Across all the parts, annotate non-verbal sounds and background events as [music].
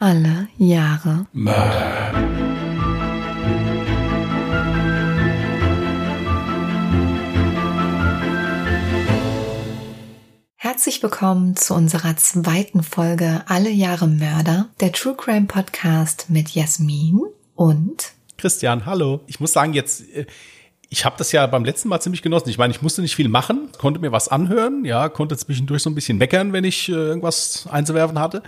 Alle Jahre Mörder. Herzlich willkommen zu unserer zweiten Folge Alle Jahre Mörder, der True Crime Podcast mit Jasmin und Christian, hallo. Ich muss sagen, jetzt, äh, ich habe das ja beim letzten Mal ziemlich genossen. Ich meine, ich musste nicht viel machen, konnte mir was anhören, ja, konnte zwischendurch so ein bisschen meckern, wenn ich äh, irgendwas einzuwerfen hatte.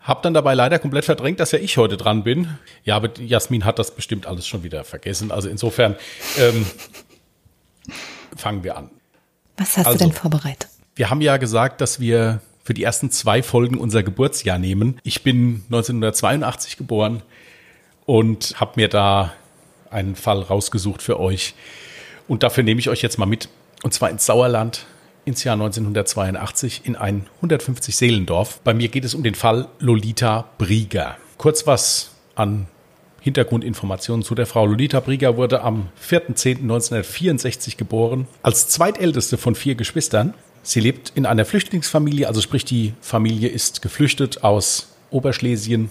Hab dann dabei leider komplett verdrängt, dass ja ich heute dran bin. Ja, aber Jasmin hat das bestimmt alles schon wieder vergessen. Also insofern ähm, fangen wir an. Was hast Also. du denn vorbereitet? Wir haben ja gesagt, dass wir für die ersten zwei Folgen unser Geburtsjahr nehmen. Ich bin 1982 geboren und habe mir da einen Fall rausgesucht für euch. Und dafür nehme ich euch jetzt mal mit. Und zwar ins Sauerland ins Jahr 1982 in ein 150 Seelendorf. Bei mir geht es um den Fall Lolita Brieger. Kurz was an Hintergrundinformationen zu der Frau. Lolita Brieger wurde am 4.10.1964 geboren, als zweitälteste von vier Geschwistern. Sie lebt in einer Flüchtlingsfamilie, also sprich die Familie ist geflüchtet aus Oberschlesien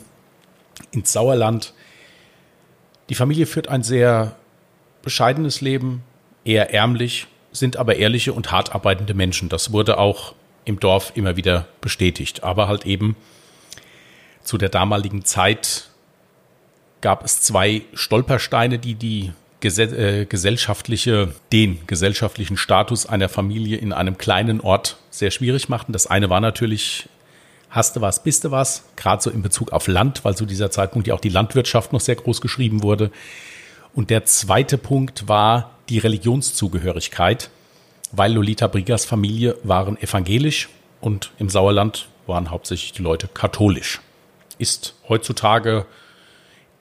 ins Sauerland. Die Familie führt ein sehr bescheidenes Leben, eher ärmlich, sind aber ehrliche und hart arbeitende Menschen. Das wurde auch im Dorf immer wieder bestätigt. Aber halt eben zu der damaligen Zeit gab es zwei Stolpersteine, die die äh, gesellschaftliche, den gesellschaftlichen Status einer Familie in einem kleinen Ort sehr schwierig machten. Das eine war natürlich, hast du was, bist du was, gerade so in Bezug auf Land, weil zu dieser Zeitpunkt ja auch die Landwirtschaft noch sehr groß geschrieben wurde. Und der zweite Punkt war die Religionszugehörigkeit, weil Lolita Brigas Familie waren evangelisch und im Sauerland waren hauptsächlich die Leute katholisch. Ist heutzutage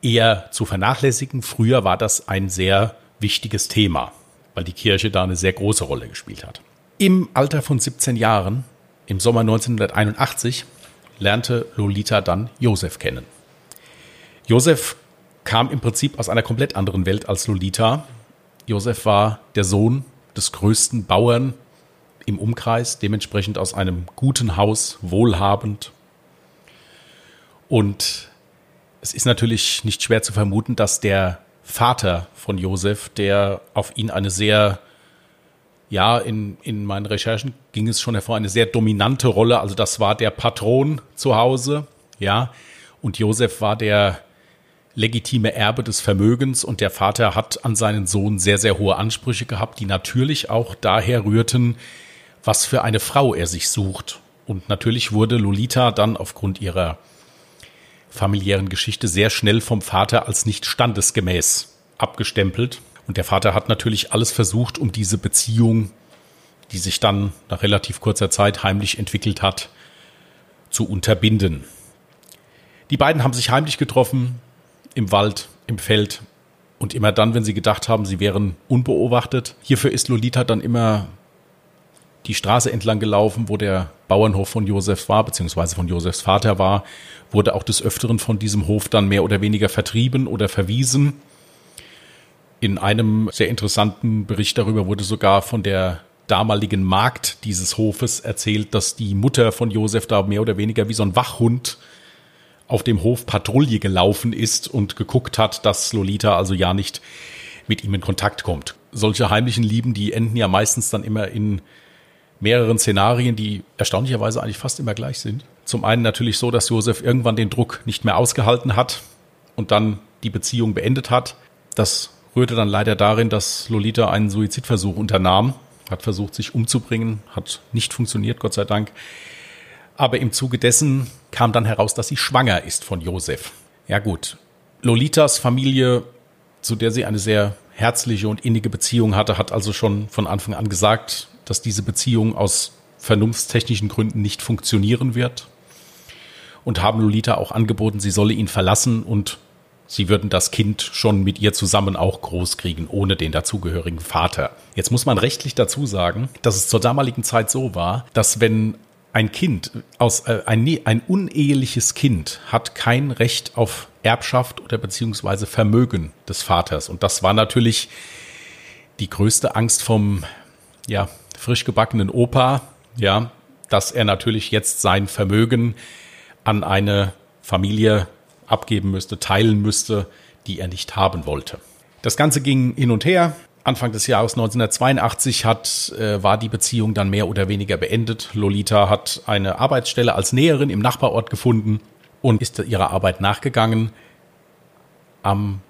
eher zu vernachlässigen. Früher war das ein sehr wichtiges Thema, weil die Kirche da eine sehr große Rolle gespielt hat. Im Alter von 17 Jahren, im Sommer 1981, lernte Lolita dann Josef kennen. Josef kam im Prinzip aus einer komplett anderen Welt als Lolita. Josef war der Sohn des größten Bauern im Umkreis, dementsprechend aus einem guten Haus, wohlhabend. Und es ist natürlich nicht schwer zu vermuten, dass der Vater von Josef, der auf ihn eine sehr, ja, in, in meinen Recherchen ging es schon hervor, eine sehr dominante Rolle, also das war der Patron zu Hause, ja, und Josef war der legitime Erbe des Vermögens und der Vater hat an seinen Sohn sehr, sehr hohe Ansprüche gehabt, die natürlich auch daher rührten, was für eine Frau er sich sucht. Und natürlich wurde Lolita dann aufgrund ihrer familiären Geschichte sehr schnell vom Vater als nicht standesgemäß abgestempelt. Und der Vater hat natürlich alles versucht, um diese Beziehung, die sich dann nach relativ kurzer Zeit heimlich entwickelt hat, zu unterbinden. Die beiden haben sich heimlich getroffen, im Wald, im Feld und immer dann, wenn sie gedacht haben, sie wären unbeobachtet. Hierfür ist Lolita dann immer die Straße entlang gelaufen, wo der Bauernhof von Josef war, beziehungsweise von Josefs Vater war, wurde auch des Öfteren von diesem Hof dann mehr oder weniger vertrieben oder verwiesen. In einem sehr interessanten Bericht darüber wurde sogar von der damaligen Magd dieses Hofes erzählt, dass die Mutter von Josef da mehr oder weniger wie so ein Wachhund auf dem Hof Patrouille gelaufen ist und geguckt hat, dass Lolita also ja nicht mit ihm in Kontakt kommt. Solche heimlichen Lieben, die enden ja meistens dann immer in mehreren Szenarien, die erstaunlicherweise eigentlich fast immer gleich sind. Zum einen natürlich so, dass Josef irgendwann den Druck nicht mehr ausgehalten hat und dann die Beziehung beendet hat. Das rührte dann leider darin, dass Lolita einen Suizidversuch unternahm, hat versucht, sich umzubringen, hat nicht funktioniert, Gott sei Dank. Aber im Zuge dessen kam dann heraus, dass sie schwanger ist von Josef. Ja gut, Lolitas Familie, zu der sie eine sehr herzliche und innige Beziehung hatte, hat also schon von Anfang an gesagt, dass diese Beziehung aus vernunftstechnischen Gründen nicht funktionieren wird. Und haben Lolita auch angeboten, sie solle ihn verlassen und sie würden das Kind schon mit ihr zusammen auch groß kriegen, ohne den dazugehörigen Vater. Jetzt muss man rechtlich dazu sagen, dass es zur damaligen Zeit so war, dass wenn ein Kind aus äh, ein, ne- ein uneheliches Kind hat kein Recht auf Erbschaft oder beziehungsweise Vermögen des Vaters. Und das war natürlich die größte Angst vom ja, frisch gebackenen Opa, ja, dass er natürlich jetzt sein Vermögen an eine Familie abgeben müsste, teilen müsste, die er nicht haben wollte. Das Ganze ging hin und her. Anfang des Jahres 1982 hat, äh, war die Beziehung dann mehr oder weniger beendet. Lolita hat eine Arbeitsstelle als Näherin im Nachbarort gefunden und ist ihrer Arbeit nachgegangen. Am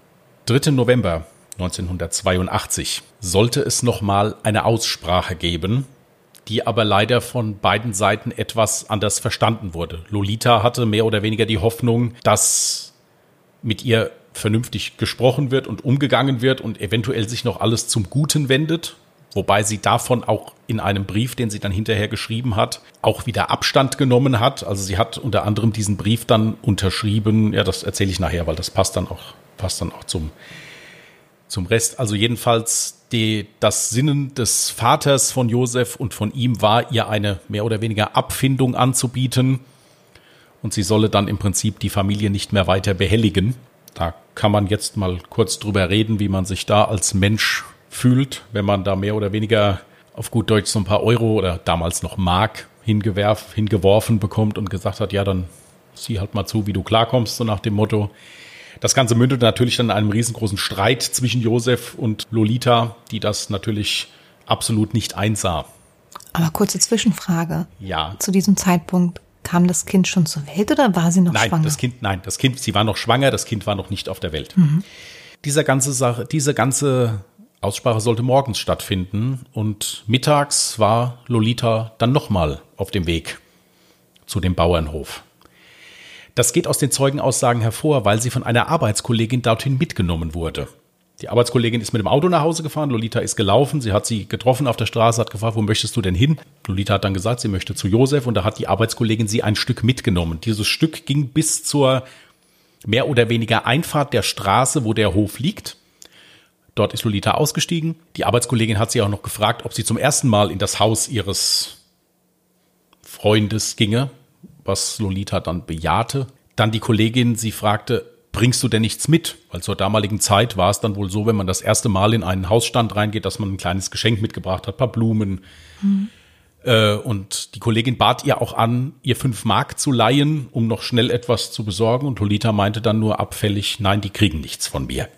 3. November 1982 sollte es nochmal eine Aussprache geben, die aber leider von beiden Seiten etwas anders verstanden wurde. Lolita hatte mehr oder weniger die Hoffnung, dass mit ihr vernünftig gesprochen wird und umgegangen wird und eventuell sich noch alles zum Guten wendet. Wobei sie davon auch in einem Brief, den sie dann hinterher geschrieben hat, auch wieder Abstand genommen hat. Also sie hat unter anderem diesen Brief dann unterschrieben. Ja, das erzähle ich nachher, weil das passt dann auch, passt dann auch zum, zum Rest. Also jedenfalls die, das Sinnen des Vaters von Josef und von ihm war, ihr eine mehr oder weniger Abfindung anzubieten. Und sie solle dann im Prinzip die Familie nicht mehr weiter behelligen. Da kann man jetzt mal kurz drüber reden, wie man sich da als Mensch fühlt, wenn man da mehr oder weniger auf gut Deutsch so ein paar Euro oder damals noch Mark hingewerf, hingeworfen bekommt und gesagt hat, ja, dann sieh halt mal zu, wie du klarkommst, so nach dem Motto. Das Ganze mündet natürlich dann in einem riesengroßen Streit zwischen Josef und Lolita, die das natürlich absolut nicht einsah. Aber kurze Zwischenfrage. Ja. Zu diesem Zeitpunkt Kam das Kind schon zur Welt oder war sie noch nein, schwanger? Das kind, nein, das Kind, sie war noch schwanger, das Kind war noch nicht auf der Welt. Mhm. Dieser ganze Sache, diese ganze Aussprache sollte morgens stattfinden und mittags war Lolita dann nochmal auf dem Weg zu dem Bauernhof. Das geht aus den Zeugenaussagen hervor, weil sie von einer Arbeitskollegin dorthin mitgenommen wurde. Die Arbeitskollegin ist mit dem Auto nach Hause gefahren, Lolita ist gelaufen, sie hat sie getroffen auf der Straße, hat gefragt, wo möchtest du denn hin? Lolita hat dann gesagt, sie möchte zu Josef und da hat die Arbeitskollegin sie ein Stück mitgenommen. Dieses Stück ging bis zur mehr oder weniger Einfahrt der Straße, wo der Hof liegt. Dort ist Lolita ausgestiegen. Die Arbeitskollegin hat sie auch noch gefragt, ob sie zum ersten Mal in das Haus ihres Freundes ginge, was Lolita dann bejahte. Dann die Kollegin sie fragte, bringst du denn nichts mit? Weil zur damaligen Zeit war es dann wohl so, wenn man das erste Mal in einen Hausstand reingeht, dass man ein kleines Geschenk mitgebracht hat, paar Blumen. Mhm. Äh, und die Kollegin bat ihr auch an, ihr fünf Mark zu leihen, um noch schnell etwas zu besorgen. Und Lolita meinte dann nur abfällig, nein, die kriegen nichts von mir.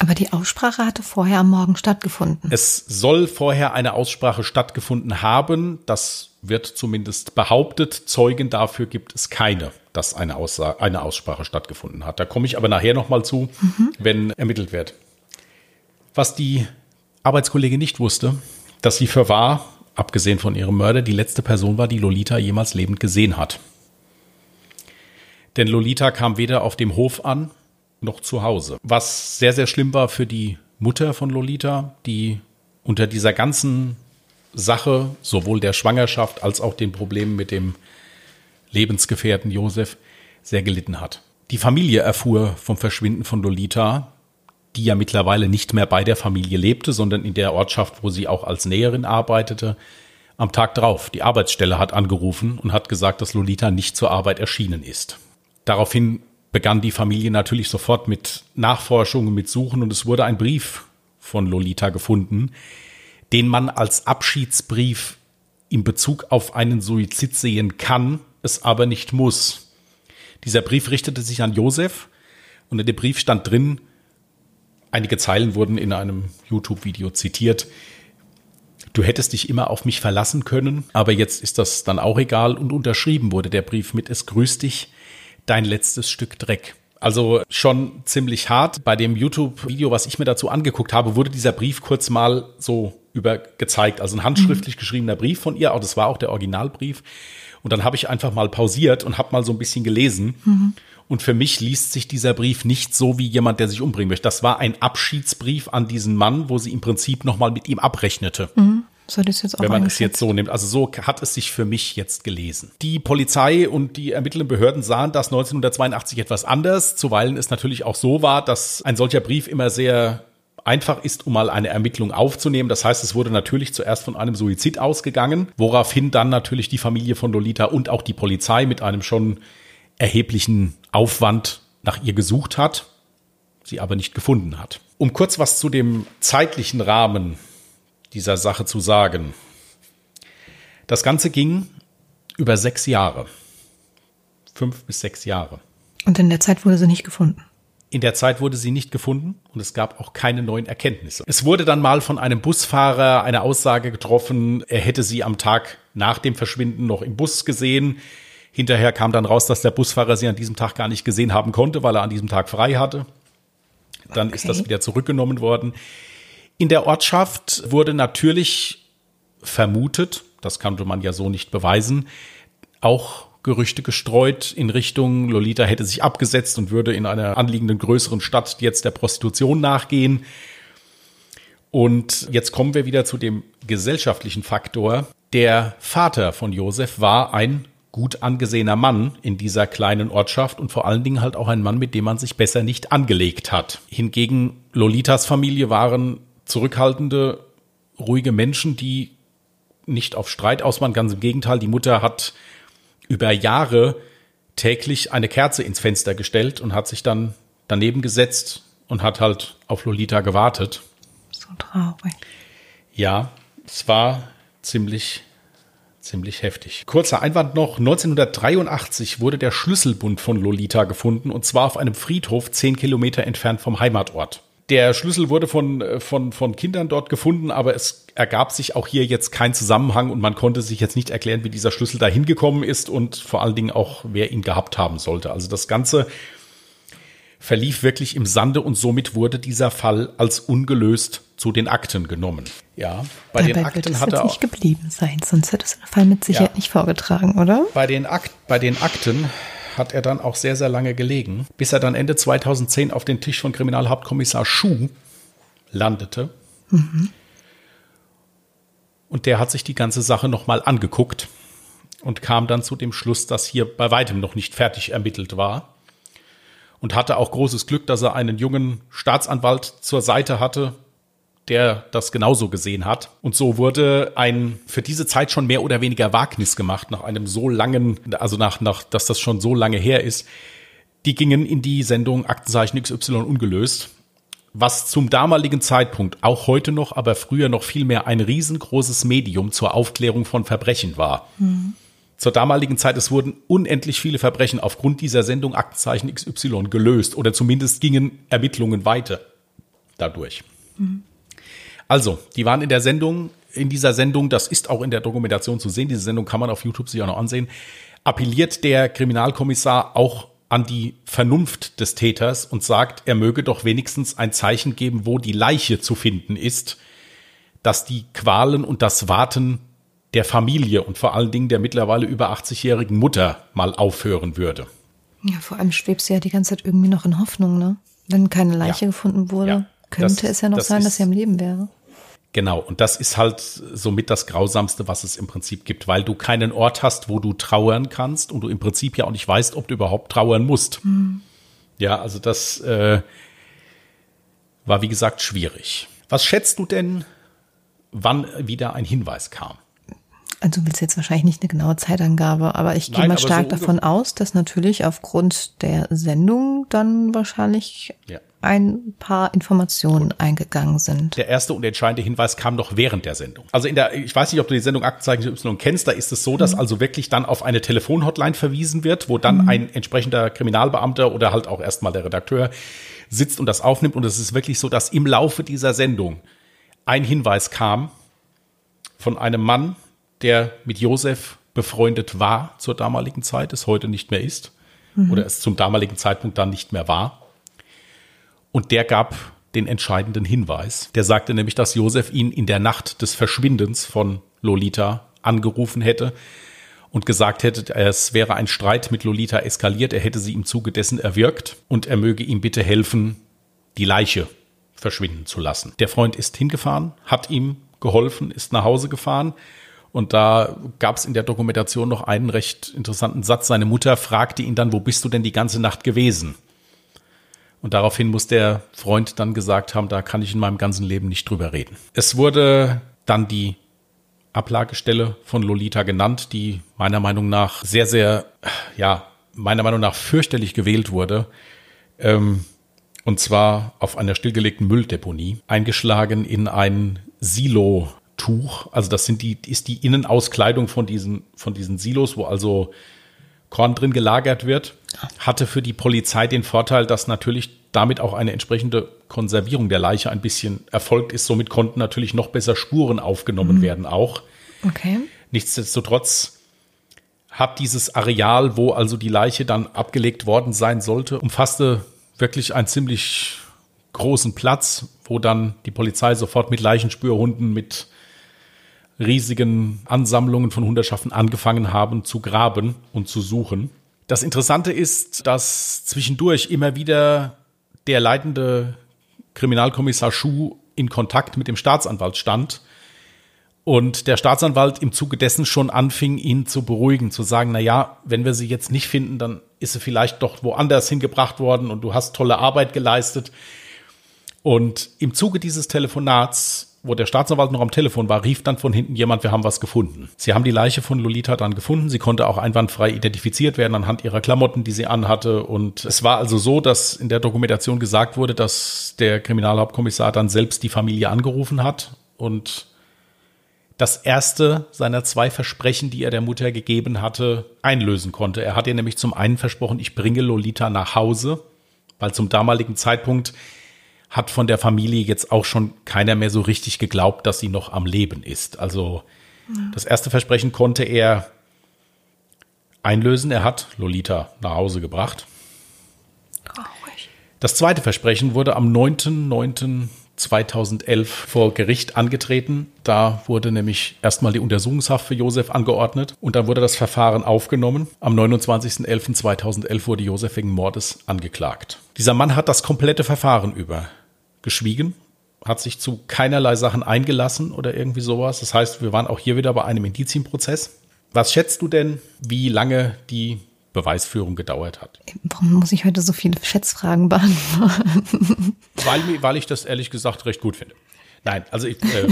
Aber die Aussprache hatte vorher am Morgen stattgefunden. Es soll vorher eine Aussprache stattgefunden haben. Das wird zumindest behauptet. Zeugen dafür gibt es keine, dass eine, Aussa eine Aussprache stattgefunden hat. Da komme ich aber nachher nochmal zu, mhm. wenn ermittelt wird. Was die Arbeitskollegin nicht wusste, dass sie für wahr, abgesehen von ihrem Mörder, die letzte Person war, die Lolita jemals lebend gesehen hat. Denn Lolita kam weder auf dem Hof an, noch zu Hause. Was sehr, sehr schlimm war für die Mutter von Lolita, die unter dieser ganzen Sache, sowohl der Schwangerschaft als auch den Problemen mit dem Lebensgefährten Josef, sehr gelitten hat. Die Familie erfuhr vom Verschwinden von Lolita, die ja mittlerweile nicht mehr bei der Familie lebte, sondern in der Ortschaft, wo sie auch als Näherin arbeitete, am Tag drauf. Die Arbeitsstelle hat angerufen und hat gesagt, dass Lolita nicht zur Arbeit erschienen ist. Daraufhin begann die Familie natürlich sofort mit Nachforschungen, mit Suchen und es wurde ein Brief von Lolita gefunden, den man als Abschiedsbrief in Bezug auf einen Suizid sehen kann, es aber nicht muss. Dieser Brief richtete sich an Josef und in dem Brief stand drin, einige Zeilen wurden in einem YouTube-Video zitiert, du hättest dich immer auf mich verlassen können, aber jetzt ist das dann auch egal und unterschrieben wurde der Brief mit Es grüßt dich, dein letztes Stück Dreck. Also schon ziemlich hart. Bei dem YouTube-Video, was ich mir dazu angeguckt habe, wurde dieser Brief kurz mal so über gezeigt. Also ein handschriftlich mhm. geschriebener Brief von ihr. Auch das war auch der Originalbrief. Und dann habe ich einfach mal pausiert und habe mal so ein bisschen gelesen. Mhm. Und für mich liest sich dieser Brief nicht so wie jemand, der sich umbringen möchte. Das war ein Abschiedsbrief an diesen Mann, wo sie im Prinzip nochmal mit ihm abrechnete. Mhm. So das jetzt auch Wenn man es jetzt so nimmt. Also so hat es sich für mich jetzt gelesen. Die Polizei und die ermittelnden Behörden sahen das 1982 etwas anders. Zuweilen es natürlich auch so war, dass ein solcher Brief immer sehr einfach ist, um mal eine Ermittlung aufzunehmen. Das heißt, es wurde natürlich zuerst von einem Suizid ausgegangen, woraufhin dann natürlich die Familie von Lolita und auch die Polizei mit einem schon erheblichen Aufwand nach ihr gesucht hat, sie aber nicht gefunden hat. Um kurz was zu dem zeitlichen Rahmen dieser Sache zu sagen. Das Ganze ging über sechs Jahre. fünf bis sechs Jahre. Und in der Zeit wurde sie nicht gefunden. In der Zeit wurde sie nicht gefunden und es gab auch keine neuen Erkenntnisse. Es wurde dann mal von einem Busfahrer eine Aussage getroffen, er hätte sie am Tag nach dem Verschwinden noch im Bus gesehen. Hinterher kam dann raus, dass der Busfahrer sie an diesem Tag gar nicht gesehen haben konnte, weil er an diesem Tag frei hatte. Dann okay. ist das wieder zurückgenommen worden. In der Ortschaft wurde natürlich vermutet, das konnte man ja so nicht beweisen, auch Gerüchte gestreut in Richtung Lolita hätte sich abgesetzt und würde in einer anliegenden größeren Stadt jetzt der Prostitution nachgehen. Und jetzt kommen wir wieder zu dem gesellschaftlichen Faktor. Der Vater von Josef war ein gut angesehener Mann in dieser kleinen Ortschaft und vor allen Dingen halt auch ein Mann, mit dem man sich besser nicht angelegt hat. Hingegen Lolitas Familie waren zurückhaltende, ruhige Menschen, die nicht auf Streit aus waren. Ganz im Gegenteil, die Mutter hat über Jahre täglich eine Kerze ins Fenster gestellt und hat sich dann daneben gesetzt und hat halt auf Lolita gewartet. So traurig. Ja, es war ziemlich, ziemlich heftig. Kurzer Einwand noch. 1983 wurde der Schlüsselbund von Lolita gefunden und zwar auf einem Friedhof zehn Kilometer entfernt vom Heimatort. Der Schlüssel wurde von, von, von Kindern dort gefunden, aber es ergab sich auch hier jetzt kein Zusammenhang und man konnte sich jetzt nicht erklären, wie dieser Schlüssel da hingekommen ist und vor allen Dingen auch, wer ihn gehabt haben sollte. Also das Ganze verlief wirklich im Sande und somit wurde dieser Fall als ungelöst zu den Akten genommen. Ja, bei Dabei den Akten wird hat er nicht geblieben sein, sonst hätte es den Fall mit Sicherheit ja, nicht vorgetragen, oder? Bei den, Akt, bei den Akten hat er dann auch sehr, sehr lange gelegen, bis er dann Ende 2010 auf den Tisch von Kriminalhauptkommissar Schuh landete. Mhm. Und der hat sich die ganze Sache nochmal angeguckt und kam dann zu dem Schluss, dass hier bei weitem noch nicht fertig ermittelt war. Und hatte auch großes Glück, dass er einen jungen Staatsanwalt zur Seite hatte, der das genauso gesehen hat. Und so wurde ein für diese Zeit schon mehr oder weniger Wagnis gemacht, nach einem so langen, also nach, nach, dass das schon so lange her ist. Die gingen in die Sendung Aktenzeichen XY ungelöst, was zum damaligen Zeitpunkt, auch heute noch, aber früher noch viel mehr ein riesengroßes Medium zur Aufklärung von Verbrechen war. Mhm. Zur damaligen Zeit, es wurden unendlich viele Verbrechen aufgrund dieser Sendung Aktenzeichen XY gelöst oder zumindest gingen Ermittlungen weiter dadurch. Mhm. Also, die waren in der Sendung, in dieser Sendung, das ist auch in der Dokumentation zu sehen, diese Sendung kann man auf YouTube sich auch noch ansehen, appelliert der Kriminalkommissar auch an die Vernunft des Täters und sagt, er möge doch wenigstens ein Zeichen geben, wo die Leiche zu finden ist, dass die Qualen und das Warten der Familie und vor allen Dingen der mittlerweile über 80-jährigen Mutter mal aufhören würde. Ja, vor allem schwebt sie ja die ganze Zeit irgendwie noch in Hoffnung, ne? Wenn keine Leiche ja. gefunden wurde, ja. könnte das, es ja noch sein, dass sie am Leben wäre. Genau, und das ist halt somit das Grausamste, was es im Prinzip gibt, weil du keinen Ort hast, wo du trauern kannst und du im Prinzip ja auch nicht weißt, ob du überhaupt trauern musst. Mhm. Ja, also das äh, war wie gesagt schwierig. Was schätzt du denn, wann wieder ein Hinweis kam? Also du willst jetzt wahrscheinlich nicht eine genaue Zeitangabe, aber ich gehe Nein, mal stark so davon aus, dass natürlich aufgrund der Sendung dann wahrscheinlich ja ein paar Informationen Gut. eingegangen sind. Der erste und entscheidende Hinweis kam noch während der Sendung. Also in der, ich weiß nicht, ob du die Sendung Aktenzeichen Y kennst, da ist es so, dass mhm. also wirklich dann auf eine Telefonhotline verwiesen wird, wo dann mhm. ein entsprechender Kriminalbeamter oder halt auch erstmal der Redakteur sitzt und das aufnimmt. Und es ist wirklich so, dass im Laufe dieser Sendung ein Hinweis kam von einem Mann, der mit Josef befreundet war zur damaligen Zeit, es heute nicht mehr ist mhm. oder es zum damaligen Zeitpunkt dann nicht mehr war und der gab den entscheidenden Hinweis. Der sagte nämlich, dass Josef ihn in der Nacht des Verschwindens von Lolita angerufen hätte und gesagt hätte, es wäre ein Streit mit Lolita eskaliert, er hätte sie im Zuge dessen erwürgt und er möge ihm bitte helfen, die Leiche verschwinden zu lassen. Der Freund ist hingefahren, hat ihm geholfen, ist nach Hause gefahren und da gab es in der Dokumentation noch einen recht interessanten Satz. Seine Mutter fragte ihn dann, wo bist du denn die ganze Nacht gewesen? Und daraufhin muss der Freund dann gesagt haben, da kann ich in meinem ganzen Leben nicht drüber reden. Es wurde dann die Ablagestelle von Lolita genannt, die meiner Meinung nach sehr, sehr, ja, meiner Meinung nach fürchterlich gewählt wurde. Ähm, und zwar auf einer stillgelegten Mülldeponie, eingeschlagen in ein Silo-Tuch. Also das sind die, ist die Innenauskleidung von diesen, von diesen Silos, wo also Korn drin gelagert wird. Hatte für die Polizei den Vorteil, dass natürlich damit auch eine entsprechende Konservierung der Leiche ein bisschen erfolgt ist. Somit konnten natürlich noch besser Spuren aufgenommen mhm. werden auch. Okay. Nichtsdestotrotz hat dieses Areal, wo also die Leiche dann abgelegt worden sein sollte, umfasste wirklich einen ziemlich großen Platz, wo dann die Polizei sofort mit Leichenspürhunden, mit riesigen Ansammlungen von Hundertschaften angefangen haben zu graben und zu suchen. Das Interessante ist, dass zwischendurch immer wieder der leitende Kriminalkommissar Schuh in Kontakt mit dem Staatsanwalt stand und der Staatsanwalt im Zuge dessen schon anfing, ihn zu beruhigen, zu sagen, na ja, wenn wir sie jetzt nicht finden, dann ist sie vielleicht doch woanders hingebracht worden und du hast tolle Arbeit geleistet. Und im Zuge dieses Telefonats wo der Staatsanwalt noch am Telefon war, rief dann von hinten jemand, wir haben was gefunden. Sie haben die Leiche von Lolita dann gefunden. Sie konnte auch einwandfrei identifiziert werden anhand ihrer Klamotten, die sie anhatte. Und es war also so, dass in der Dokumentation gesagt wurde, dass der Kriminalhauptkommissar dann selbst die Familie angerufen hat und das erste seiner zwei Versprechen, die er der Mutter gegeben hatte, einlösen konnte. Er hat ihr nämlich zum einen versprochen, ich bringe Lolita nach Hause, weil zum damaligen Zeitpunkt hat von der Familie jetzt auch schon keiner mehr so richtig geglaubt, dass sie noch am Leben ist. Also ja. das erste Versprechen konnte er einlösen. Er hat Lolita nach Hause gebracht. Traurig. Das zweite Versprechen wurde am 9.9.2011 vor Gericht angetreten. Da wurde nämlich erstmal die Untersuchungshaft für Josef angeordnet und dann wurde das Verfahren aufgenommen. Am 29.11.2011 wurde Josef wegen Mordes angeklagt. Dieser Mann hat das komplette Verfahren über geschwiegen, hat sich zu keinerlei Sachen eingelassen oder irgendwie sowas. Das heißt, wir waren auch hier wieder bei einem Indizienprozess. Was schätzt du denn, wie lange die Beweisführung gedauert hat? Warum muss ich heute so viele Schätzfragen beantworten? Weil, weil ich das ehrlich gesagt recht gut finde. Nein, also ich, äh,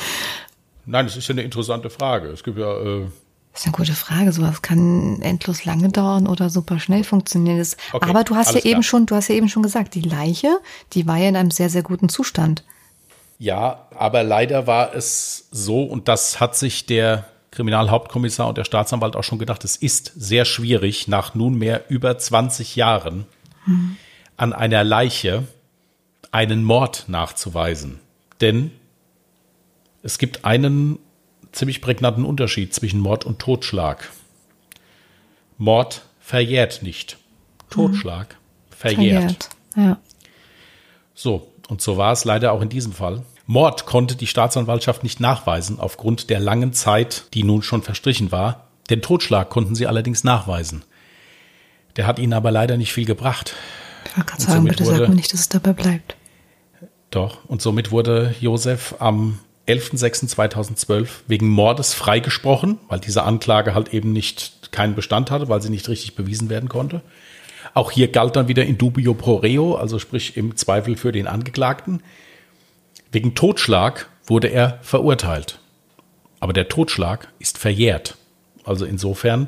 [laughs] nein, das ist ja eine interessante Frage. Es gibt ja äh, das ist eine gute Frage. Sowas kann endlos lange dauern oder super schnell funktionieren. Das, okay, aber du hast ja eben schon, du hast ja eben schon gesagt, die Leiche, die war ja in einem sehr, sehr guten Zustand. Ja, aber leider war es so, und das hat sich der Kriminalhauptkommissar und der Staatsanwalt auch schon gedacht, es ist sehr schwierig, nach nunmehr über 20 Jahren hm. an einer Leiche einen Mord nachzuweisen. Denn es gibt einen ziemlich prägnanten Unterschied zwischen Mord und Totschlag. Mord verjährt nicht. Totschlag mhm. verjährt. verjährt. Ja. So, und so war es leider auch in diesem Fall. Mord konnte die Staatsanwaltschaft nicht nachweisen aufgrund der langen Zeit, die nun schon verstrichen war. Den Totschlag konnten sie allerdings nachweisen. Der hat ihnen aber leider nicht viel gebracht. Ich wollte gerade sagen, bitte wurde, sag mir nicht, dass es dabei bleibt. Doch, und somit wurde Josef am 11.06.2012 wegen Mordes freigesprochen, weil diese Anklage halt eben nicht keinen Bestand hatte, weil sie nicht richtig bewiesen werden konnte. Auch hier galt dann wieder in dubio pro reo, also sprich im Zweifel für den Angeklagten. Wegen Totschlag wurde er verurteilt. Aber der Totschlag ist verjährt. Also insofern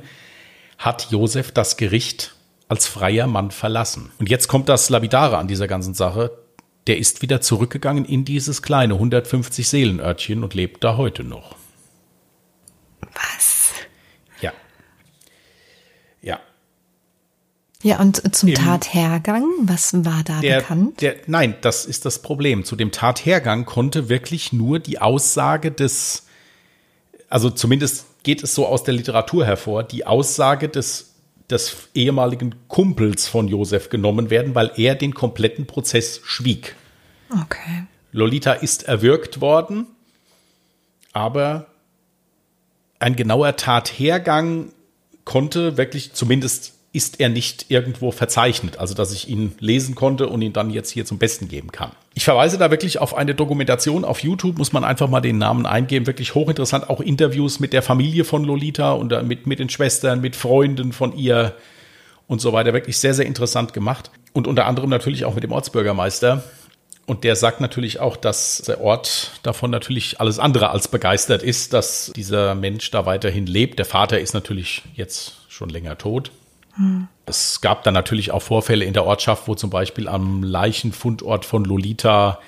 hat Josef das Gericht als freier Mann verlassen. Und jetzt kommt das Labidare an dieser ganzen Sache der ist wieder zurückgegangen in dieses kleine 150 Seelenörtchen und lebt da heute noch. Was? Ja. Ja. Ja, und zum Im, Tathergang, was war da der, bekannt? Der, nein, das ist das Problem. Zu dem Tathergang konnte wirklich nur die Aussage des, also zumindest geht es so aus der Literatur hervor, die Aussage des des ehemaligen Kumpels von Josef genommen werden, weil er den kompletten Prozess schwieg. Okay. Lolita ist erwürgt worden, aber ein genauer Tathergang konnte wirklich, zumindest ist er nicht irgendwo verzeichnet, also dass ich ihn lesen konnte und ihn dann jetzt hier zum Besten geben kann. Ich verweise da wirklich auf eine Dokumentation auf YouTube, muss man einfach mal den Namen eingeben, wirklich hochinteressant, auch Interviews mit der Familie von Lolita und mit, mit den Schwestern, mit Freunden von ihr und so weiter, wirklich sehr, sehr interessant gemacht. Und unter anderem natürlich auch mit dem Ortsbürgermeister. Und der sagt natürlich auch, dass der Ort davon natürlich alles andere als begeistert ist, dass dieser Mensch da weiterhin lebt. Der Vater ist natürlich jetzt schon länger tot. Es gab dann natürlich auch Vorfälle in der Ortschaft, wo zum Beispiel am Leichenfundort von Lolita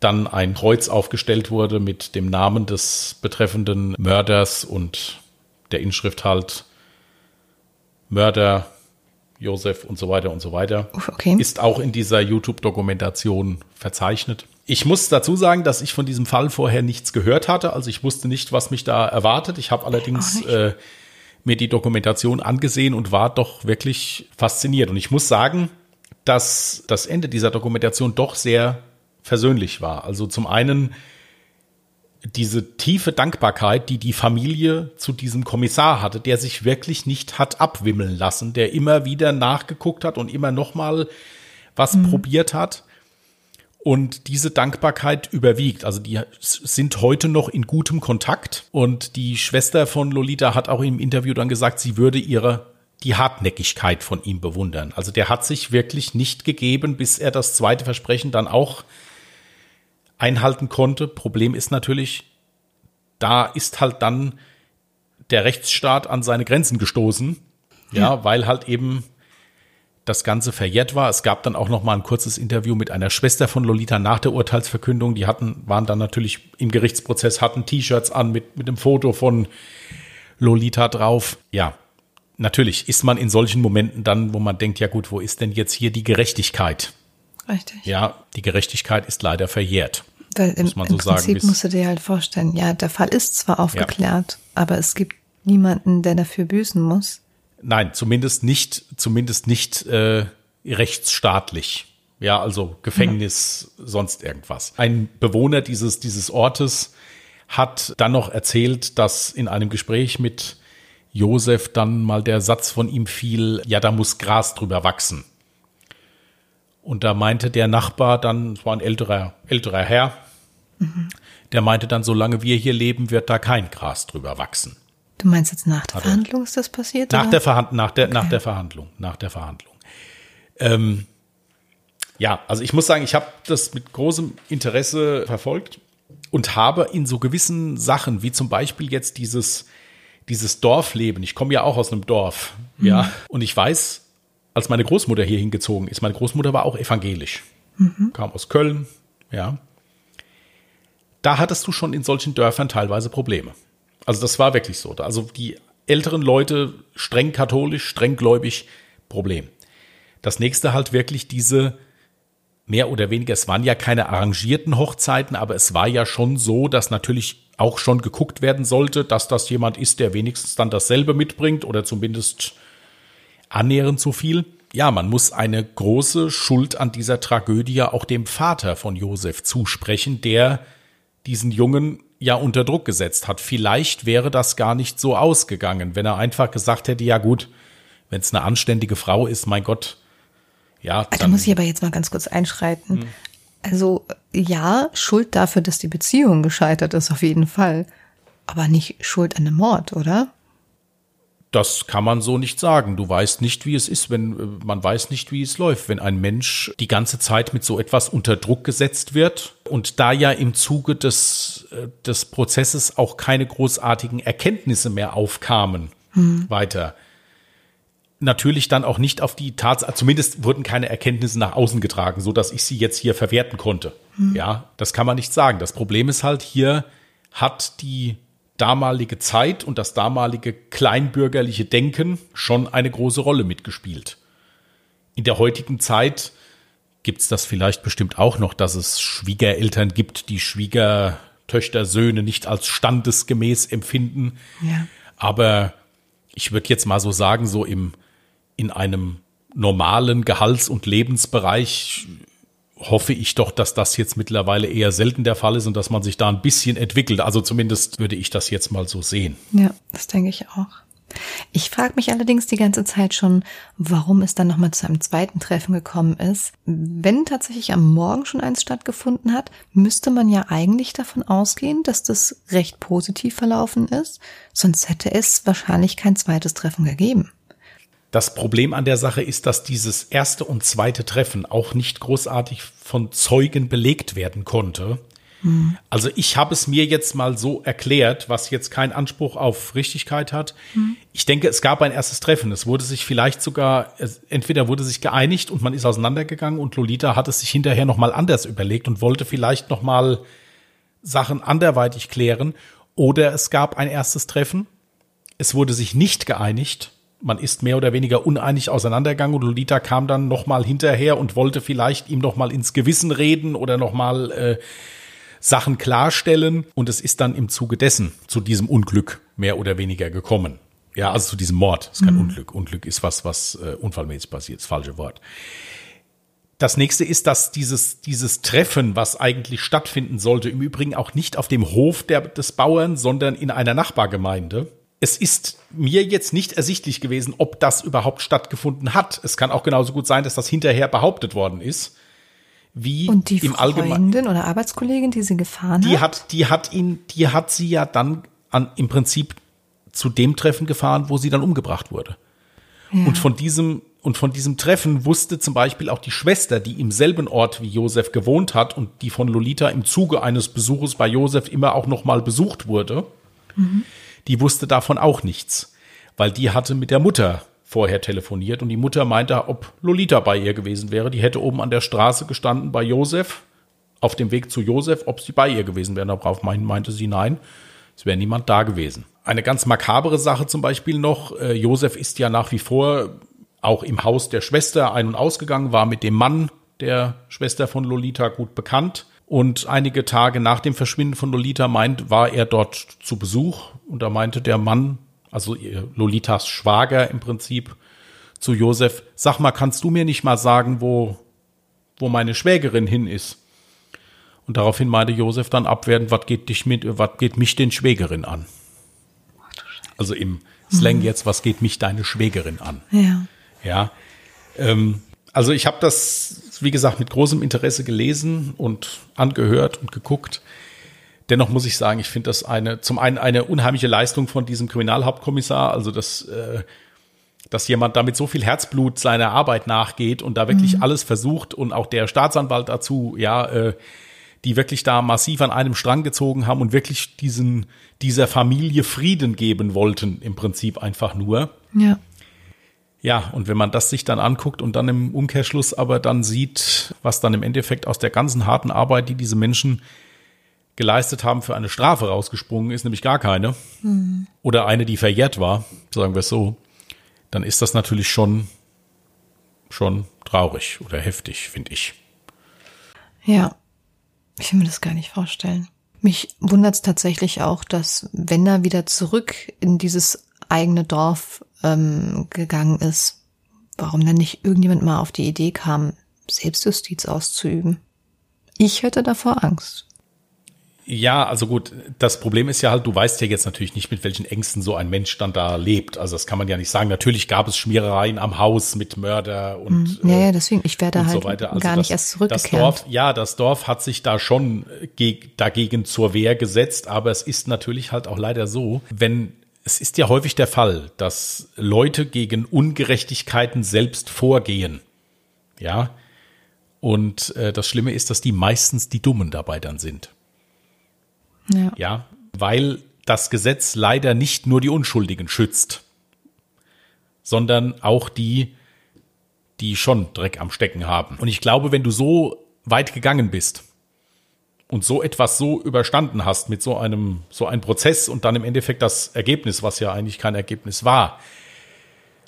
dann ein Kreuz aufgestellt wurde mit dem Namen des betreffenden Mörders und der Inschrift halt Mörder Josef und so weiter und so weiter. Okay. Ist auch in dieser YouTube-Dokumentation verzeichnet. Ich muss dazu sagen, dass ich von diesem Fall vorher nichts gehört hatte. Also ich wusste nicht, was mich da erwartet. Ich habe allerdings äh, mir die Dokumentation angesehen und war doch wirklich fasziniert. Und ich muss sagen, dass das Ende dieser Dokumentation doch sehr versöhnlich war. Also zum einen diese tiefe Dankbarkeit, die die Familie zu diesem Kommissar hatte, der sich wirklich nicht hat abwimmeln lassen, der immer wieder nachgeguckt hat und immer noch mal was mhm. probiert hat. Und diese Dankbarkeit überwiegt. Also die sind heute noch in gutem Kontakt. Und die Schwester von Lolita hat auch im Interview dann gesagt, sie würde ihre die Hartnäckigkeit von ihm bewundern. Also der hat sich wirklich nicht gegeben, bis er das zweite Versprechen dann auch einhalten konnte. Problem ist natürlich, da ist halt dann der Rechtsstaat an seine Grenzen gestoßen. Ja, ja, weil halt eben das Ganze verjährt war. Es gab dann auch noch mal ein kurzes Interview mit einer Schwester von Lolita nach der Urteilsverkündung. Die hatten, waren dann natürlich im Gerichtsprozess, hatten T-Shirts an mit, mit einem Foto von Lolita drauf. Ja, natürlich ist man in solchen Momenten dann, wo man denkt, ja gut, wo ist denn jetzt hier die Gerechtigkeit? Richtig. Ja, die Gerechtigkeit ist leider verjährt. Weil im, muss man so im Prinzip sagen, musst du dir halt vorstellen, ja, der Fall ist zwar aufgeklärt, ja. aber es gibt niemanden, der dafür büßen muss. Nein, zumindest nicht, zumindest nicht äh, rechtsstaatlich. Ja, also Gefängnis, ja. sonst irgendwas. Ein Bewohner dieses, dieses Ortes hat dann noch erzählt, dass in einem Gespräch mit Josef dann mal der Satz von ihm fiel, ja, da muss Gras drüber wachsen. Und da meinte der Nachbar dann, es war ein älterer, älterer Herr, mhm. der meinte dann, solange wir hier leben, wird da kein Gras drüber wachsen. Du meinst jetzt nach der Hat Verhandlung ist das passiert? Nach, der, Verhand nach, der, okay. nach der Verhandlung. Nach der Verhandlung. Ähm, ja, also ich muss sagen, ich habe das mit großem Interesse verfolgt und habe in so gewissen Sachen, wie zum Beispiel jetzt dieses, dieses Dorfleben, ich komme ja auch aus einem Dorf, mhm. ja, und ich weiß, als meine Großmutter hier hingezogen ist, meine Großmutter war auch evangelisch, mhm. kam aus Köln, ja. Da hattest du schon in solchen Dörfern teilweise Probleme. Also das war wirklich so. Also die älteren Leute, streng katholisch, streng gläubig, Problem. Das nächste halt wirklich diese mehr oder weniger, es waren ja keine arrangierten Hochzeiten, aber es war ja schon so, dass natürlich auch schon geguckt werden sollte, dass das jemand ist, der wenigstens dann dasselbe mitbringt oder zumindest annähernd so viel. Ja, man muss eine große Schuld an dieser Tragödie auch dem Vater von Josef zusprechen, der diesen Jungen ja unter Druck gesetzt hat. Vielleicht wäre das gar nicht so ausgegangen, wenn er einfach gesagt hätte, ja gut, wenn es eine anständige Frau ist, mein Gott, ja. Dann, da muss ich aber jetzt mal ganz kurz einschreiten. Hm. Also ja, Schuld dafür, dass die Beziehung gescheitert ist, auf jeden Fall. Aber nicht Schuld an dem Mord, oder? Das kann man so nicht sagen. Du weißt nicht, wie es ist, wenn äh, man weiß nicht, wie es läuft, wenn ein Mensch die ganze Zeit mit so etwas unter Druck gesetzt wird und da ja im Zuge des, äh, des Prozesses auch keine großartigen Erkenntnisse mehr aufkamen hm. weiter. Natürlich dann auch nicht auf die Tatsache, zumindest wurden keine Erkenntnisse nach außen getragen, so dass ich sie jetzt hier verwerten konnte. Hm. Ja, das kann man nicht sagen. Das Problem ist halt hier hat die damalige Zeit und das damalige kleinbürgerliche Denken schon eine große Rolle mitgespielt. In der heutigen Zeit gibt es das vielleicht bestimmt auch noch, dass es Schwiegereltern gibt, die Schwiegertöchter, Söhne nicht als standesgemäß empfinden. Ja. Aber ich würde jetzt mal so sagen, so im, in einem normalen Gehalts- und Lebensbereich hoffe ich doch, dass das jetzt mittlerweile eher selten der Fall ist und dass man sich da ein bisschen entwickelt. Also zumindest würde ich das jetzt mal so sehen. Ja, das denke ich auch. Ich frage mich allerdings die ganze Zeit schon, warum es dann nochmal zu einem zweiten Treffen gekommen ist. Wenn tatsächlich am Morgen schon eins stattgefunden hat, müsste man ja eigentlich davon ausgehen, dass das recht positiv verlaufen ist. Sonst hätte es wahrscheinlich kein zweites Treffen gegeben. Das Problem an der Sache ist, dass dieses erste und zweite Treffen auch nicht großartig von Zeugen belegt werden konnte. Hm. Also ich habe es mir jetzt mal so erklärt, was jetzt keinen Anspruch auf Richtigkeit hat. Hm. Ich denke, es gab ein erstes Treffen. Es wurde sich vielleicht sogar, entweder wurde sich geeinigt und man ist auseinandergegangen und Lolita hat es sich hinterher nochmal anders überlegt und wollte vielleicht nochmal Sachen anderweitig klären. Oder es gab ein erstes Treffen. Es wurde sich nicht geeinigt man ist mehr oder weniger uneinig auseinandergegangen und Lolita kam dann nochmal hinterher und wollte vielleicht ihm nochmal ins Gewissen reden oder nochmal äh, Sachen klarstellen. Und es ist dann im Zuge dessen zu diesem Unglück mehr oder weniger gekommen. Ja, also zu diesem Mord. Das ist kein mhm. Unglück. Unglück ist was, was äh, unfallmäßig passiert. Das falsche Wort. Das nächste ist, dass dieses, dieses Treffen, was eigentlich stattfinden sollte, im Übrigen auch nicht auf dem Hof der, des Bauern, sondern in einer Nachbargemeinde. Es ist mir jetzt nicht ersichtlich gewesen, ob das überhaupt stattgefunden hat. Es kann auch genauso gut sein, dass das hinterher behauptet worden ist. Wie Und die im Freundin oder Arbeitskollegin, die sie gefahren die hat? hat? Die hat ihn, die hat sie ja dann an, im Prinzip zu dem Treffen gefahren, wo sie dann umgebracht wurde. Ja. Und von diesem und von diesem Treffen wusste zum Beispiel auch die Schwester, die im selben Ort wie Josef gewohnt hat und die von Lolita im Zuge eines Besuches bei Josef immer auch noch mal besucht wurde, mhm. Die wusste davon auch nichts, weil die hatte mit der Mutter vorher telefoniert und die Mutter meinte, ob Lolita bei ihr gewesen wäre. Die hätte oben an der Straße gestanden bei Josef, auf dem Weg zu Josef, ob sie bei ihr gewesen wäre. Darauf meinte sie nein, es wäre niemand da gewesen. Eine ganz makabere Sache zum Beispiel noch, äh, Josef ist ja nach wie vor auch im Haus der Schwester ein- und ausgegangen, war mit dem Mann der Schwester von Lolita gut bekannt. Und einige Tage nach dem Verschwinden von Lolita meint, war er dort zu Besuch. Und da meinte der Mann, also Lolitas Schwager im Prinzip, zu Josef, sag mal, kannst du mir nicht mal sagen, wo, wo meine Schwägerin hin ist? Und daraufhin meinte Josef dann abwertend, was geht dich mit, was geht mich den Schwägerin an? Also im Slang mhm. jetzt, was geht mich deine Schwägerin an? Ja. Ja. Ähm, also ich habe das, wie gesagt, mit großem Interesse gelesen und angehört und geguckt. Dennoch muss ich sagen, ich finde das eine, zum einen eine unheimliche Leistung von diesem Kriminalhauptkommissar, also dass, äh, dass jemand damit so viel Herzblut seiner Arbeit nachgeht und da wirklich mhm. alles versucht und auch der Staatsanwalt dazu, ja, äh, die wirklich da massiv an einem Strang gezogen haben und wirklich diesen, dieser Familie Frieden geben wollten, im Prinzip einfach nur. Ja. Ja, und wenn man das sich dann anguckt und dann im Umkehrschluss aber dann sieht, was dann im Endeffekt aus der ganzen harten Arbeit, die diese Menschen geleistet haben, für eine Strafe rausgesprungen ist, nämlich gar keine, mhm. oder eine, die verjährt war, sagen wir es so, dann ist das natürlich schon, schon traurig oder heftig, finde ich. Ja, ich will mir das gar nicht vorstellen. Mich wundert es tatsächlich auch, dass wenn er wieder zurück in dieses eigene Dorf ähm, gegangen ist, warum dann nicht irgendjemand mal auf die Idee kam, Selbstjustiz auszuüben. Ich hätte davor Angst. Ja, also gut, das Problem ist ja halt, du weißt ja jetzt natürlich nicht, mit welchen Ängsten so ein Mensch dann da lebt. Also das kann man ja nicht sagen. Natürlich gab es Schmierereien am Haus mit Mörder und hm, Ja, ja, deswegen, ich werde halt so also gar nicht erst zurückgekehrt. Das Dorf, ja, das Dorf hat sich da schon dagegen zur Wehr gesetzt, aber es ist natürlich halt auch leider so, wenn es ist ja häufig der Fall, dass Leute gegen Ungerechtigkeiten selbst vorgehen. Ja. Und äh, das Schlimme ist, dass die meistens die Dummen dabei dann sind. Ja. ja. Weil das Gesetz leider nicht nur die Unschuldigen schützt, sondern auch die, die schon Dreck am Stecken haben. Und ich glaube, wenn du so weit gegangen bist, und so etwas so überstanden hast mit so einem, so einem Prozess und dann im Endeffekt das Ergebnis, was ja eigentlich kein Ergebnis war,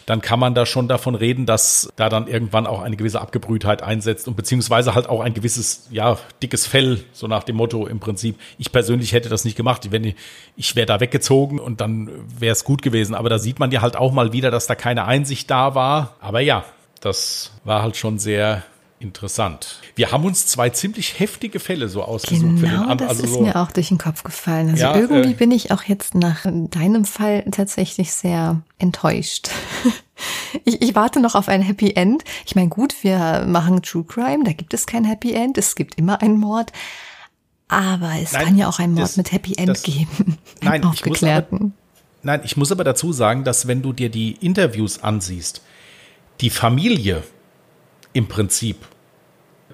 dann kann man da schon davon reden, dass da dann irgendwann auch eine gewisse Abgebrühtheit einsetzt und beziehungsweise halt auch ein gewisses, ja, dickes Fell, so nach dem Motto im Prinzip. Ich persönlich hätte das nicht gemacht. Wenn ich, ich wäre da weggezogen und dann wäre es gut gewesen. Aber da sieht man ja halt auch mal wieder, dass da keine Einsicht da war. Aber ja, das war halt schon sehr Interessant. Wir haben uns zwei ziemlich heftige Fälle so ausgesucht. Genau, für den genau, das also ist so mir auch durch den Kopf gefallen. Also ja, irgendwie äh, bin ich auch jetzt nach deinem Fall tatsächlich sehr enttäuscht. [laughs] ich, ich warte noch auf ein Happy End. Ich meine, gut, wir machen True Crime, da gibt es kein Happy End. Es gibt immer einen Mord. Aber es nein, kann ja auch einen Mord das, mit Happy End das, geben. [laughs] Nein, aufgeklärten. Ich aber, nein, ich muss aber dazu sagen, dass wenn du dir die Interviews ansiehst, die Familie im Prinzip.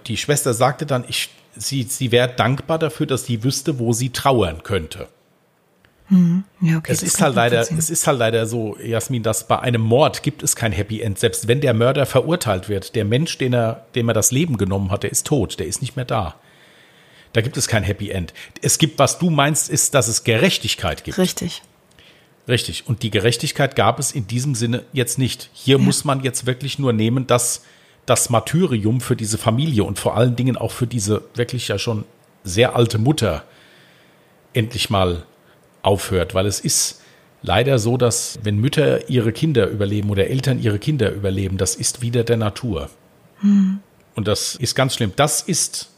Die Schwester sagte dann, ich, sie, sie wäre dankbar dafür, dass sie wüsste, wo sie trauern könnte. Hm. Ja, okay, es ist halt leider, es ist halt leider so, Jasmin, dass bei einem Mord gibt es kein Happy End. Selbst wenn der Mörder verurteilt wird, der Mensch, den er, dem er das Leben genommen hat, der ist tot, der ist nicht mehr da. Da gibt es kein Happy End. Es gibt, was du meinst, ist, dass es Gerechtigkeit gibt. Richtig. Richtig. Und die Gerechtigkeit gab es in diesem Sinne jetzt nicht. Hier ja. muss man jetzt wirklich nur nehmen, dass das Martyrium für diese Familie und vor allen Dingen auch für diese wirklich ja schon sehr alte Mutter endlich mal aufhört, weil es ist leider so, dass wenn Mütter ihre Kinder überleben oder Eltern ihre Kinder überleben, das ist wieder der Natur. Hm. Und das ist ganz schlimm. Das ist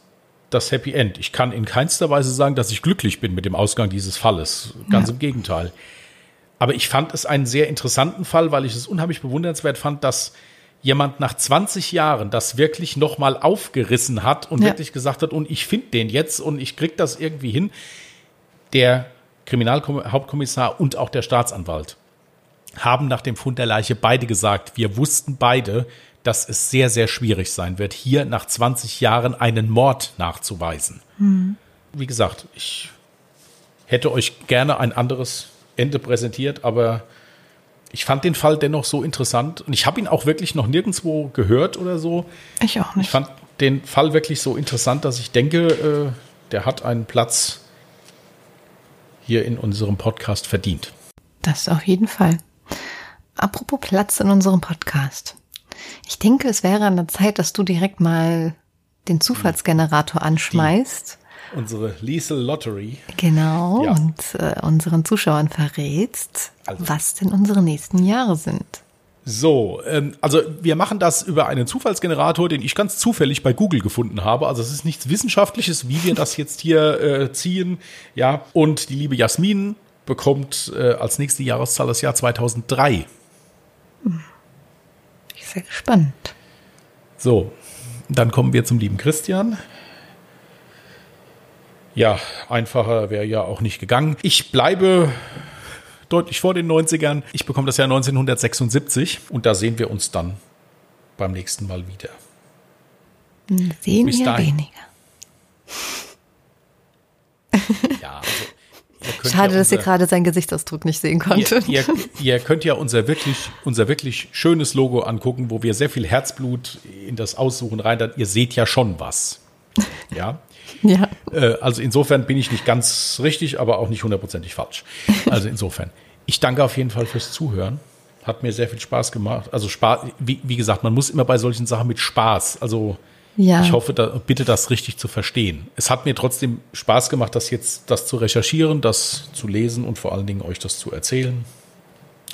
das Happy End. Ich kann in keinster Weise sagen, dass ich glücklich bin mit dem Ausgang dieses Falles. Ganz ja. im Gegenteil. Aber ich fand es einen sehr interessanten Fall, weil ich es unheimlich bewundernswert fand, dass jemand nach 20 Jahren das wirklich nochmal aufgerissen hat und ja. wirklich gesagt hat, und ich finde den jetzt und ich krieg das irgendwie hin. Der Kriminalhauptkommissar und auch der Staatsanwalt haben nach dem Fund der Leiche beide gesagt, wir wussten beide, dass es sehr, sehr schwierig sein wird, hier nach 20 Jahren einen Mord nachzuweisen. Mhm. Wie gesagt, ich hätte euch gerne ein anderes Ende präsentiert, aber ich fand den Fall dennoch so interessant und ich habe ihn auch wirklich noch nirgendwo gehört oder so. Ich auch nicht. Ich fand den Fall wirklich so interessant, dass ich denke, äh, der hat einen Platz hier in unserem Podcast verdient. Das auf jeden Fall. Apropos Platz in unserem Podcast. Ich denke, es wäre an der Zeit, dass du direkt mal den Zufallsgenerator anschmeißt. Unsere Liesel Lottery. Genau, ja. und äh, unseren Zuschauern verrätst, also. was denn unsere nächsten Jahre sind. So, ähm, also wir machen das über einen Zufallsgenerator, den ich ganz zufällig bei Google gefunden habe. Also es ist nichts Wissenschaftliches, wie wir das jetzt hier äh, ziehen. Ja, und die liebe Jasmin bekommt äh, als nächste Jahreszahl das Jahr 2003. Hm sehr gespannt. So, dann kommen wir zum lieben Christian. Ja, einfacher wäre ja auch nicht gegangen. Ich bleibe deutlich vor den 90ern. Ich bekomme das Jahr 1976 und da sehen wir uns dann beim nächsten Mal wieder. Sehen wir weniger. [laughs] Ja, also Schade, ja dass ihr gerade seinen Gesichtsausdruck nicht sehen konntet. Ihr, ihr, [laughs] ihr, könnt ja unser wirklich, unser wirklich schönes Logo angucken, wo wir sehr viel Herzblut in das Aussuchen rein. Ihr seht ja schon was. Ja. ja. Äh, also insofern bin ich nicht ganz richtig, aber auch nicht hundertprozentig falsch. Also insofern. Ich danke auf jeden Fall fürs Zuhören. Hat mir sehr viel Spaß gemacht. Also Spaß, wie, wie gesagt, man muss immer bei solchen Sachen mit Spaß, also ja. Ich hoffe, da, bitte das richtig zu verstehen. Es hat mir trotzdem Spaß gemacht, das jetzt, das zu recherchieren, das zu lesen und vor allen Dingen euch das zu erzählen.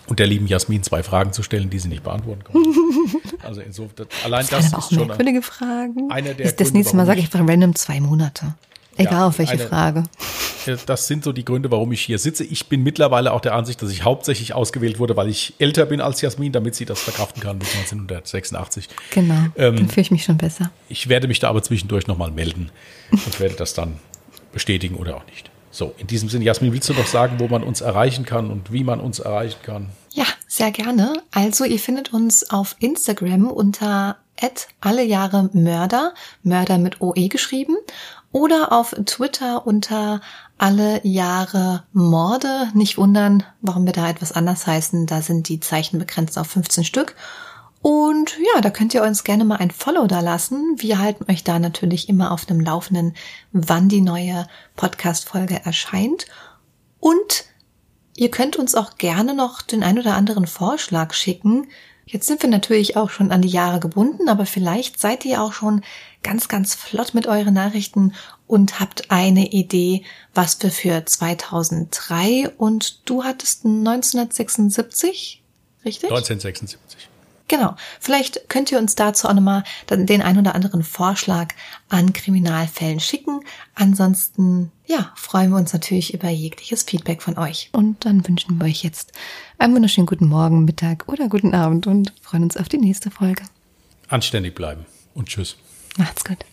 Und der lieben Jasmin zwei Fragen zu stellen, die sie nicht beantworten konnte. [laughs] Also insofern, allein das, das ist schon merkwürdige Fragen. Einer der das Gründe, nächste Mal sage ich einfach random zwei Monate. Egal ja, auf welche eine, Frage. Das sind so die Gründe, warum ich hier sitze. Ich bin mittlerweile auch der Ansicht, dass ich hauptsächlich ausgewählt wurde, weil ich älter bin als Jasmin, damit sie das verkraften kann bis 1986. Genau, ähm, dann fühle ich mich schon besser. Ich werde mich da aber zwischendurch nochmal melden und werde das dann bestätigen oder auch nicht. So, in diesem Sinne, Jasmin, willst du doch sagen, wo man uns erreichen kann und wie man uns erreichen kann? Ja, sehr gerne. Also, ihr findet uns auf Instagram unter alle Jahre Mörder, Mörder mit OE geschrieben oder auf Twitter unter alle Jahre Morde. Nicht wundern, warum wir da etwas anders heißen. Da sind die Zeichen begrenzt auf 15 Stück. Und ja, da könnt ihr uns gerne mal ein Follow da lassen. Wir halten euch da natürlich immer auf dem Laufenden, wann die neue Podcast-Folge erscheint. Und ihr könnt uns auch gerne noch den ein oder anderen Vorschlag schicken, Jetzt sind wir natürlich auch schon an die Jahre gebunden, aber vielleicht seid ihr auch schon ganz, ganz flott mit euren Nachrichten und habt eine Idee, was wir für 2003 und du hattest 1976, richtig? 1976. Genau. Vielleicht könnt ihr uns dazu auch nochmal den ein oder anderen Vorschlag an Kriminalfällen schicken. Ansonsten, ja, freuen wir uns natürlich über jegliches Feedback von euch. Und dann wünschen wir euch jetzt einen wunderschönen guten Morgen, Mittag oder guten Abend und freuen uns auf die nächste Folge. Anständig bleiben und tschüss. Macht's gut.